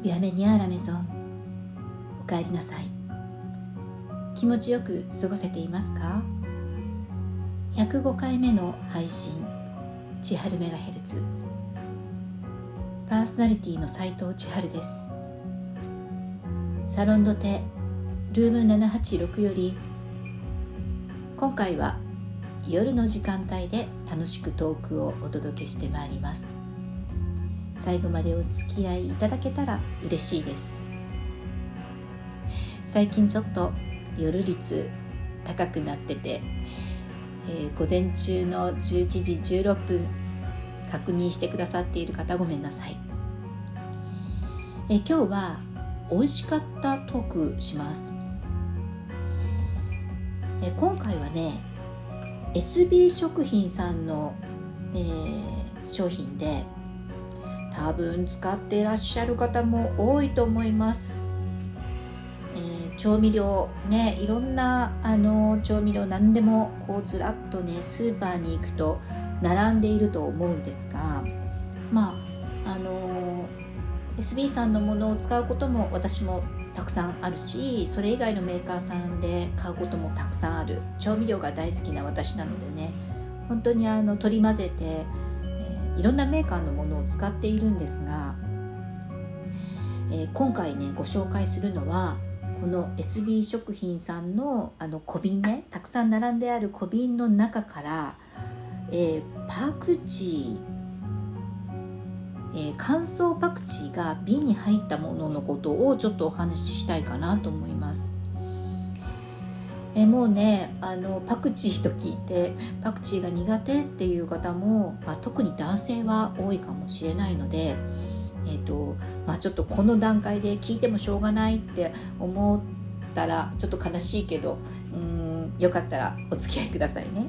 ビアメニアーラメゾンおかえりなさい。気持ちよく過ごせていますか？105回目の配信。千春メガヘルツ。パーソナリティの斉藤千春です。サロンドテルーム786より今回は夜の時間帯で楽しくトークをお届けしてまいります。最後までお付き合いいただけたら嬉しいです。最近ちょっと夜率高くなってて、えー、午前中の11時16分確認してくださっている方ごめんなさい、えー、今日は美味しかったトークします、えー、今回はね SB 食品さんの、えー、商品で多分使っていらっしゃる方も多いと思います、えー、調味料ねいろんなあの調味料何でもこうずらっとねスーパーに行くと並んでいると思うんですがまああの SB さんのものを使うことも私もたくさんあるしそれ以外のメーカーさんで買うこともたくさんある。調味料が大好きな私なのでね本当にあの取り混ぜていろんなメーカーのものを使っているんですが、えー、今回ねご紹介するのはこの SB 食品さんのあの小瓶ねたくさん並んである小瓶の中から、えー、パクチー、えー、乾燥パクチーが瓶に入ったもののことをちょっとお話ししたいかなと思います。えもうねあのパクチーと聞いてパクチーが苦手っていう方も、まあ、特に男性は多いかもしれないので、えーとまあ、ちょっとこの段階で聞いてもしょうがないって思ったらちょっと悲しいけどうんよかったらお付き合いくださいね。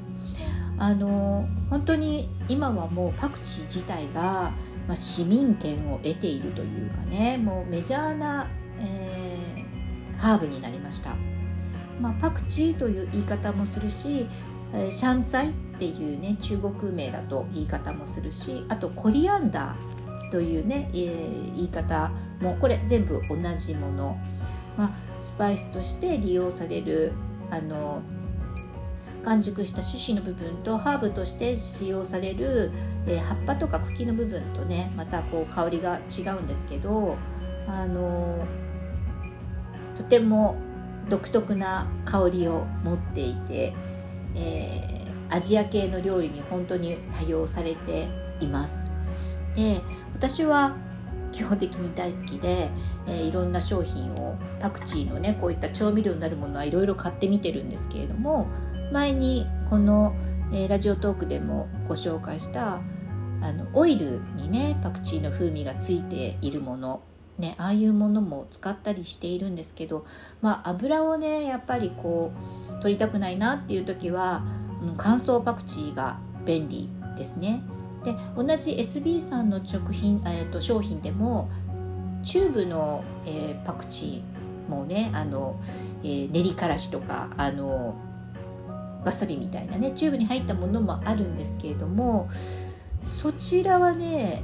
あの本当に今はもうパクチー自体が、まあ、市民権を得ているというかねもうメジャーな、えー、ハーブになりました。まあ、パクチーという言い方もするしえシャンツァイっていうね中国名だと言い方もするしあとコリアンダーというね、えー、言い方もこれ全部同じもの、まあ、スパイスとして利用されるあの完熟した種子の部分とハーブとして使用される、えー、葉っぱとか茎の部分とねまたこう香りが違うんですけどあのとても独特な香りを持っていて、えー、アジア系の料理に本当に多用されています。で私は基本的に大好きで、えー、いろんな商品をパクチーのねこういった調味料になるものはいろいろ買ってみてるんですけれども前にこの、えー、ラジオトークでもご紹介したあのオイルにねパクチーの風味がついているものね、ああいうものも使ったりしているんですけど、まあ、油をねやっぱりこう取りたくないなっていう時は乾燥パクチーが便利ですね。で同じ SB さんの食品、えー、と商品でもチューブの、えー、パクチーもねあの、えー、練りからしとかあのわさびみたいなねチューブに入ったものもあるんですけれどもそちらはね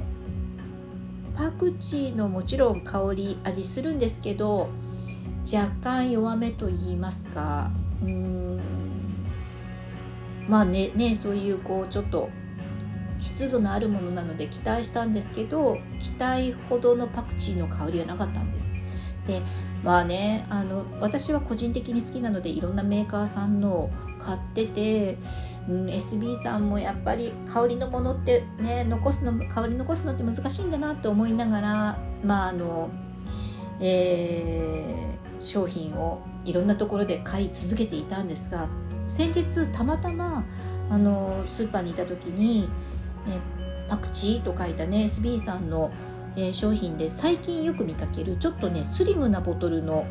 パクチーのもちろん香り味するんですけど若干弱めと言いますかうん。まあねねそういうこうちょっと湿度のあるものなので期待したんですけど期待ほどのパクチーの香りはなかったんです。でまあねあの私は個人的に好きなのでいろんなメーカーさんの買ってて、うん、SB さんもやっぱり香りのものってね残すの香り残すのって難しいんだなって思いながらまああのえー、商品をいろんなところで買い続けていたんですが先日たまたまあのスーパーにいた時に、えパクチーと書いたね SB さんのえ、商品で最近よく見かけるちょっとねスリムなボトルの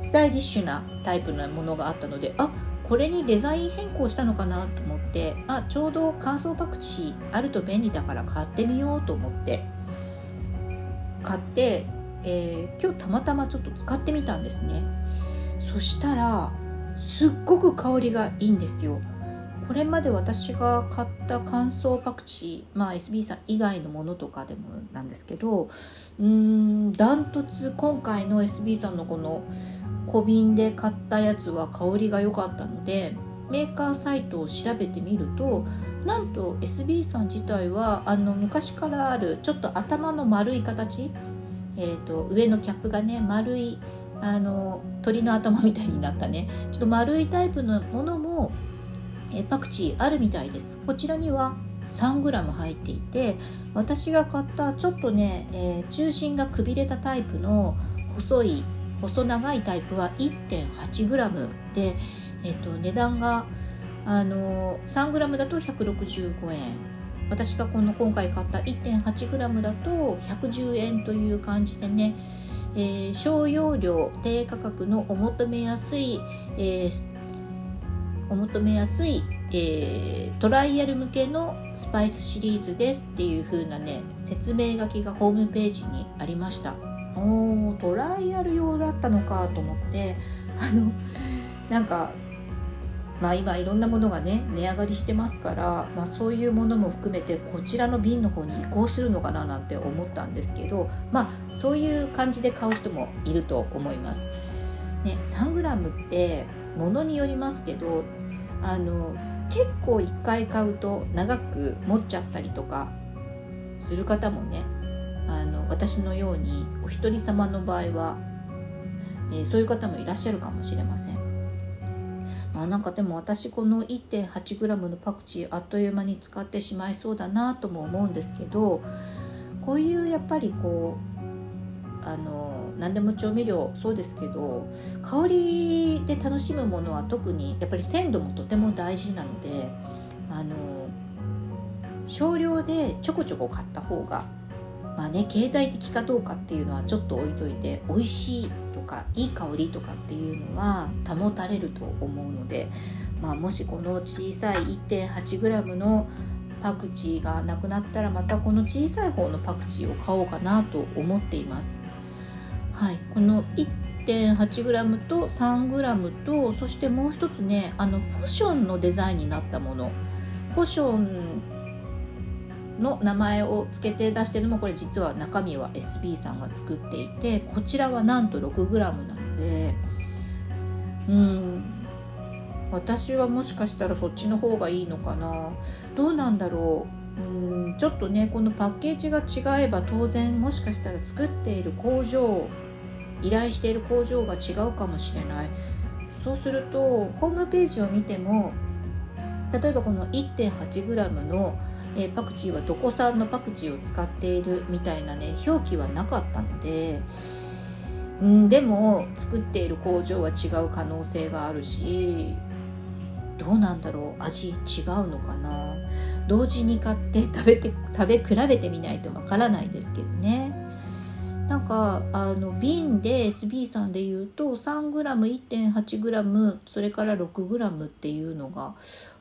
スタイリッシュなタイプのものがあったのであこれにデザイン変更したのかなと思ってあちょうど乾燥パクチーあると便利だから買ってみようと思って買って、えー、今日たまたまちょっと使ってみたんですね。そしたらすっごく香りがいいんですよ。これまで私が買った乾燥パクチー、まあ、SB さん以外のものとかでもなんですけどうんダントツ今回の SB さんのこの小瓶で買ったやつは香りが良かったのでメーカーサイトを調べてみるとなんと SB さん自体はあの昔からあるちょっと頭の丸い形、えー、と上のキャップがね丸いあの鳥の頭みたいになったねちょっと丸いタイプのものもえパクチーあるみたいです。こちらには 3g 入っていて私が買ったちょっとね、えー、中心がくびれたタイプの細い細長いタイプは 1.8g で、えーと、値段があの 3g だと165円。私がこの今回買った 1.8g だと110円という感じでね、えー、小容量低価格のお求めやすい、えー、お求めやすい、えー、トライアル向けのスパイスシリーズですっていう風なね説明書きがホームページにありましたおトライアル用だったのかと思ってあのなんかまあ今いろんなものがね値上がりしてますから、まあ、そういうものも含めてこちらの瓶の方に移行するのかななんて思ったんですけどまあそういう感じで買う人もいると思います。ね、3g ってものによりますけどあの結構1回買うと長く持っちゃったりとかする方もねあの私のようにお一人様の場合は、えー、そういう方もいらっしゃるかもしれません。まあ、なんかでも私この 1.8g のパクチーあっという間に使ってしまいそうだなとも思うんですけどこういうやっぱりこうあの何でも調味料そうですけど香りで楽しむものは特にやっぱり鮮度もとても大事なのであの少量でちょこちょこ買った方がまあね経済的かどうかっていうのはちょっと置いといて美味しいとかいい香りとかっていうのは保たれると思うので、まあ、もしこの小さい 1.8g のパクチーがなくなったらまたこの小さい方のパクチーを買おうかなと思っています。はい、この 1.8g と 3g とそしてもう一つねあのフォションのデザインになったもの。フォションの名前を付けて出してるのもこれ実は中身は SB さんが作っていてこちらはなんと 6g なのでうん。私はもしかしたらそっちの方がいいのかな。どうなんだろう。うん。ちょっとねこのパッケージが違えば当然もしかしたら作っている工場依頼している工場が違うかもしれないそうするとホームページを見ても例えばこの 1.8g の、えパクチーはどこ産のパクチーを使っているみたいなね表記はなかったのでんでも作っている工場は違う可能性があるしどうなんだろう味違うのかな同時に買って食べて食べ比べてみないとわからないですけどね。なんかあの瓶で SB さんで言うと 3g1.8g それから 6g っていうのが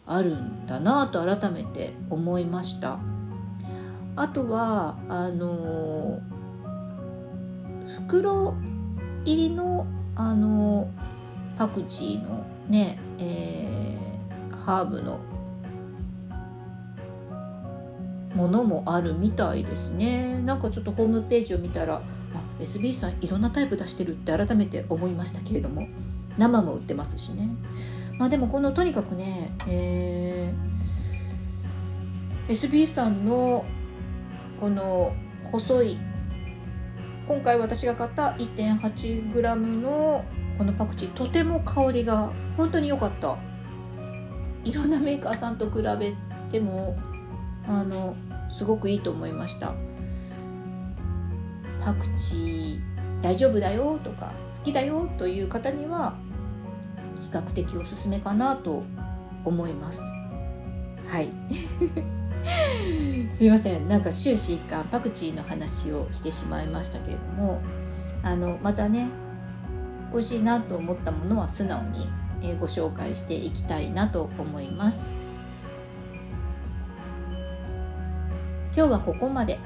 あるんだなと改めて思いました。あとはあの袋入りのあのパクチーのね、えー、ハーブのものもあるみたいですね。なんかちょっとホームページを見たら SB さんいろんなタイプ出してるって改めて思いましたけれども生も売ってますしね。まあでもこのとにかくね、えー、SB さんのこの細い今回私が買った 1.8g のこのパクチーとても香りが本当に良かった。いろんなメーカーさんと比べてもあのすごくいいと思いました。パクチー大丈夫だよとか好きだよという方には比較的おすすめかなと思います。はい。すいません。なんか終始一貫パクチーの話をしてしまいましたけれどもあのまたね美味しいなと思ったものは素直にご紹介していきたいなと思います。今日はここまで。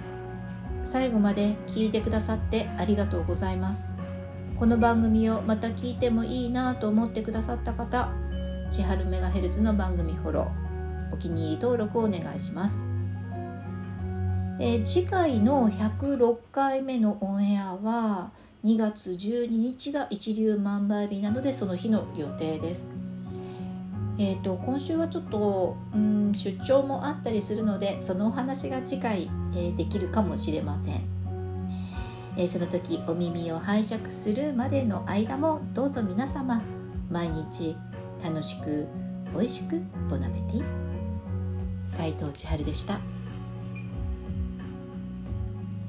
最後まで聞いてくださってありがとうございますこの番組をまた聞いてもいいなと思ってくださった方千春メガヘルツの番組フォローお気に入り登録をお願いしますえー、次回の106回目のオンエアは2月12日が一粒万倍日なのでその日の予定です。えーと、今週はちょっと、うん、出張もあったりするのでそのお話が次回、えー、できるかもしれません、えー、その時お耳を拝借するまでの間もどうぞ皆様毎日楽しく美味しくボナペティ斉藤千春でした。